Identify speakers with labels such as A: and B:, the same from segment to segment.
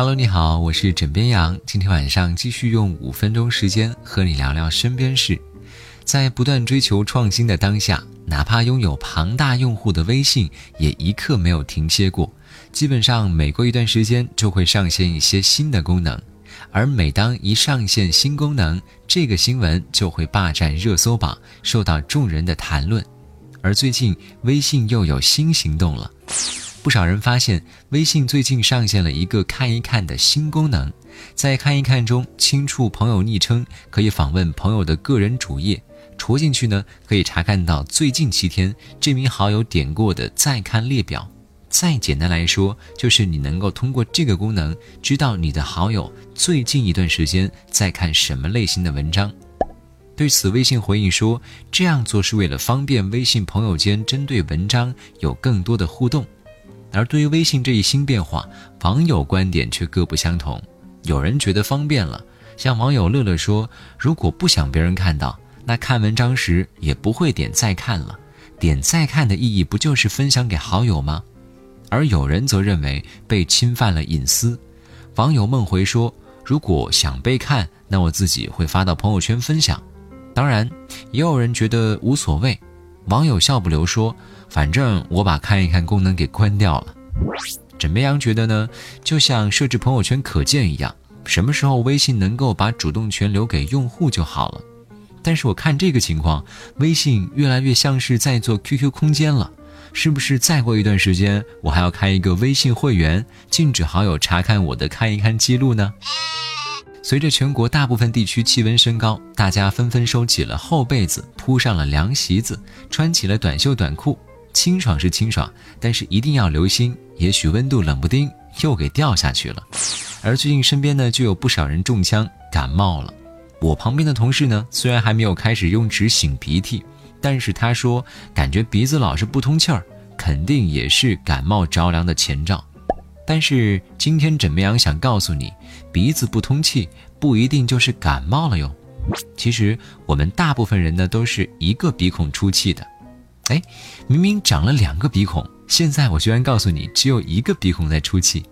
A: Hello，你好，我是枕边羊。今天晚上继续用五分钟时间和你聊聊身边事。在不断追求创新的当下，哪怕拥有庞大用户的微信，也一刻没有停歇过。基本上每过一段时间就会上线一些新的功能，而每当一上线新功能，这个新闻就会霸占热搜榜，受到众人的谈论。而最近微信又有新行动了。不少人发现，微信最近上线了一个“看一看”的新功能，在“看一看”中轻触朋友昵称，可以访问朋友的个人主页，戳进去呢，可以查看到最近七天这名好友点过的再看列表。再简单来说，就是你能够通过这个功能，知道你的好友最近一段时间在看什么类型的文章。对此，微信回应说，这样做是为了方便微信朋友间针对文章有更多的互动。而对于微信这一新变化，网友观点却各不相同。有人觉得方便了，像网友乐乐说：“如果不想别人看到，那看文章时也不会点再看了。点再看的意义不就是分享给好友吗？”而有人则认为被侵犯了隐私。网友梦回说：“如果想被看，那我自己会发到朋友圈分享。”当然，也有人觉得无所谓。网友笑不留说。反正我把看一看功能给关掉了。枕边羊觉得呢，就像设置朋友圈可见一样，什么时候微信能够把主动权留给用户就好了。但是我看这个情况，微信越来越像是在做 QQ 空间了，是不是再过一段时间，我还要开一个微信会员，禁止好友查看我的看一看记录呢？随着全国大部分地区气温升高，大家纷纷收起了厚被子，铺上了凉席子，穿起了短袖短裤。清爽是清爽，但是一定要留心，也许温度冷不丁又给掉下去了。而最近身边呢就有不少人中枪感冒了。我旁边的同事呢，虽然还没有开始用纸擤鼻涕，但是他说感觉鼻子老是不通气儿，肯定也是感冒着凉的前兆。但是今天枕边羊想告诉你，鼻子不通气不一定就是感冒了哟。其实我们大部分人呢都是一个鼻孔出气的。哎，明明长了两个鼻孔，现在我居然告诉你只有一个鼻孔在出气。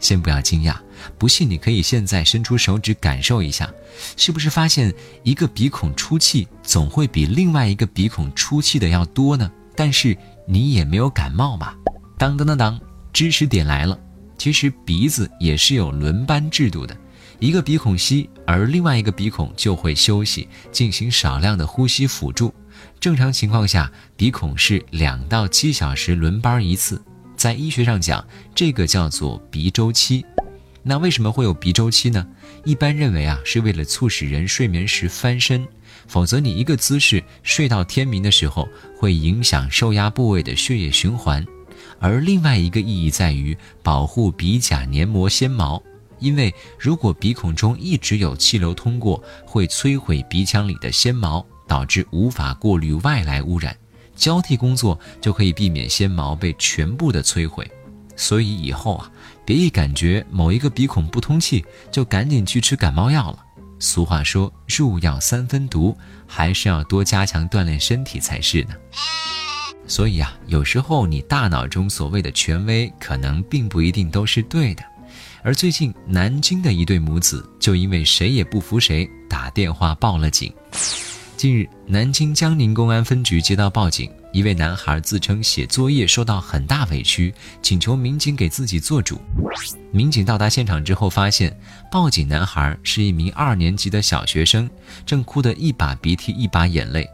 A: 先不要惊讶，不信你可以现在伸出手指感受一下，是不是发现一个鼻孔出气总会比另外一个鼻孔出气的要多呢？但是你也没有感冒吧？当当当当，知识点来了。其实鼻子也是有轮班制度的，一个鼻孔吸，而另外一个鼻孔就会休息，进行少量的呼吸辅助。正常情况下，鼻孔是两到七小时轮班一次，在医学上讲，这个叫做鼻周期。那为什么会有鼻周期呢？一般认为啊，是为了促使人睡眠时翻身，否则你一个姿势睡到天明的时候，会影响受压部位的血液循环。而另外一个意义在于保护鼻甲黏膜纤毛，因为如果鼻孔中一直有气流通过，会摧毁鼻腔里的纤毛。导致无法过滤外来污染，交替工作就可以避免纤毛被全部的摧毁。所以以后啊，别一感觉某一个鼻孔不通气，就赶紧去吃感冒药了。俗话说入药三分毒，还是要多加强锻炼身体才是呢。所以啊，有时候你大脑中所谓的权威，可能并不一定都是对的。而最近南京的一对母子，就因为谁也不服谁，打电话报了警。近日，南京江宁公安分局接到报警，一位男孩自称写作业受到很大委屈，请求民警给自己做主。民警到达现场之后，发现报警男孩是一名二年级的小学生，正哭得一把鼻涕一把眼泪。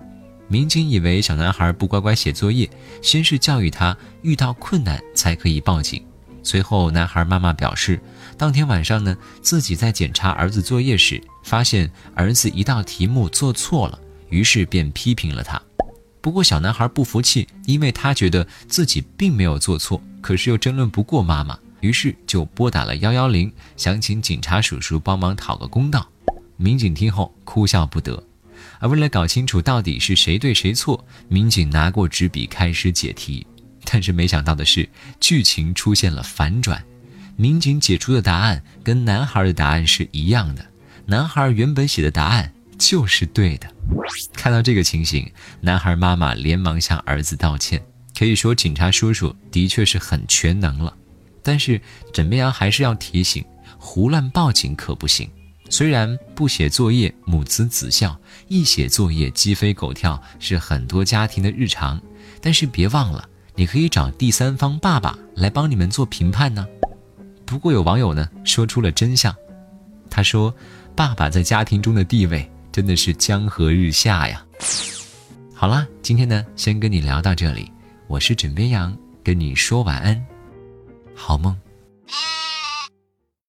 A: 民警以为小男孩不乖乖写作业，先是教育他遇到困难才可以报警。随后，男孩妈妈表示，当天晚上呢，自己在检查儿子作业时，发现儿子一道题目做错了。于是便批评了他，不过小男孩不服气，因为他觉得自己并没有做错，可是又争论不过妈妈，于是就拨打了幺幺零，想请警察叔叔帮忙讨个公道。民警听后哭笑不得，而为了搞清楚到底是谁对谁错，民警拿过纸笔开始解题，但是没想到的是，剧情出现了反转，民警解出的答案跟男孩的答案是一样的，男孩原本写的答案就是对的。看到这个情形，男孩妈妈连忙向儿子道歉。可以说，警察叔叔的确是很全能了。但是，枕边羊还是要提醒：胡乱报警可不行。虽然不写作业母慈子孝，一写作业鸡飞狗跳是很多家庭的日常，但是别忘了，你可以找第三方爸爸来帮你们做评判呢。不过有网友呢说出了真相，他说：“爸爸在家庭中的地位真的是江河日下呀。”好啦，今天呢先跟你聊到这里，我是枕边羊，跟你说晚安，好梦。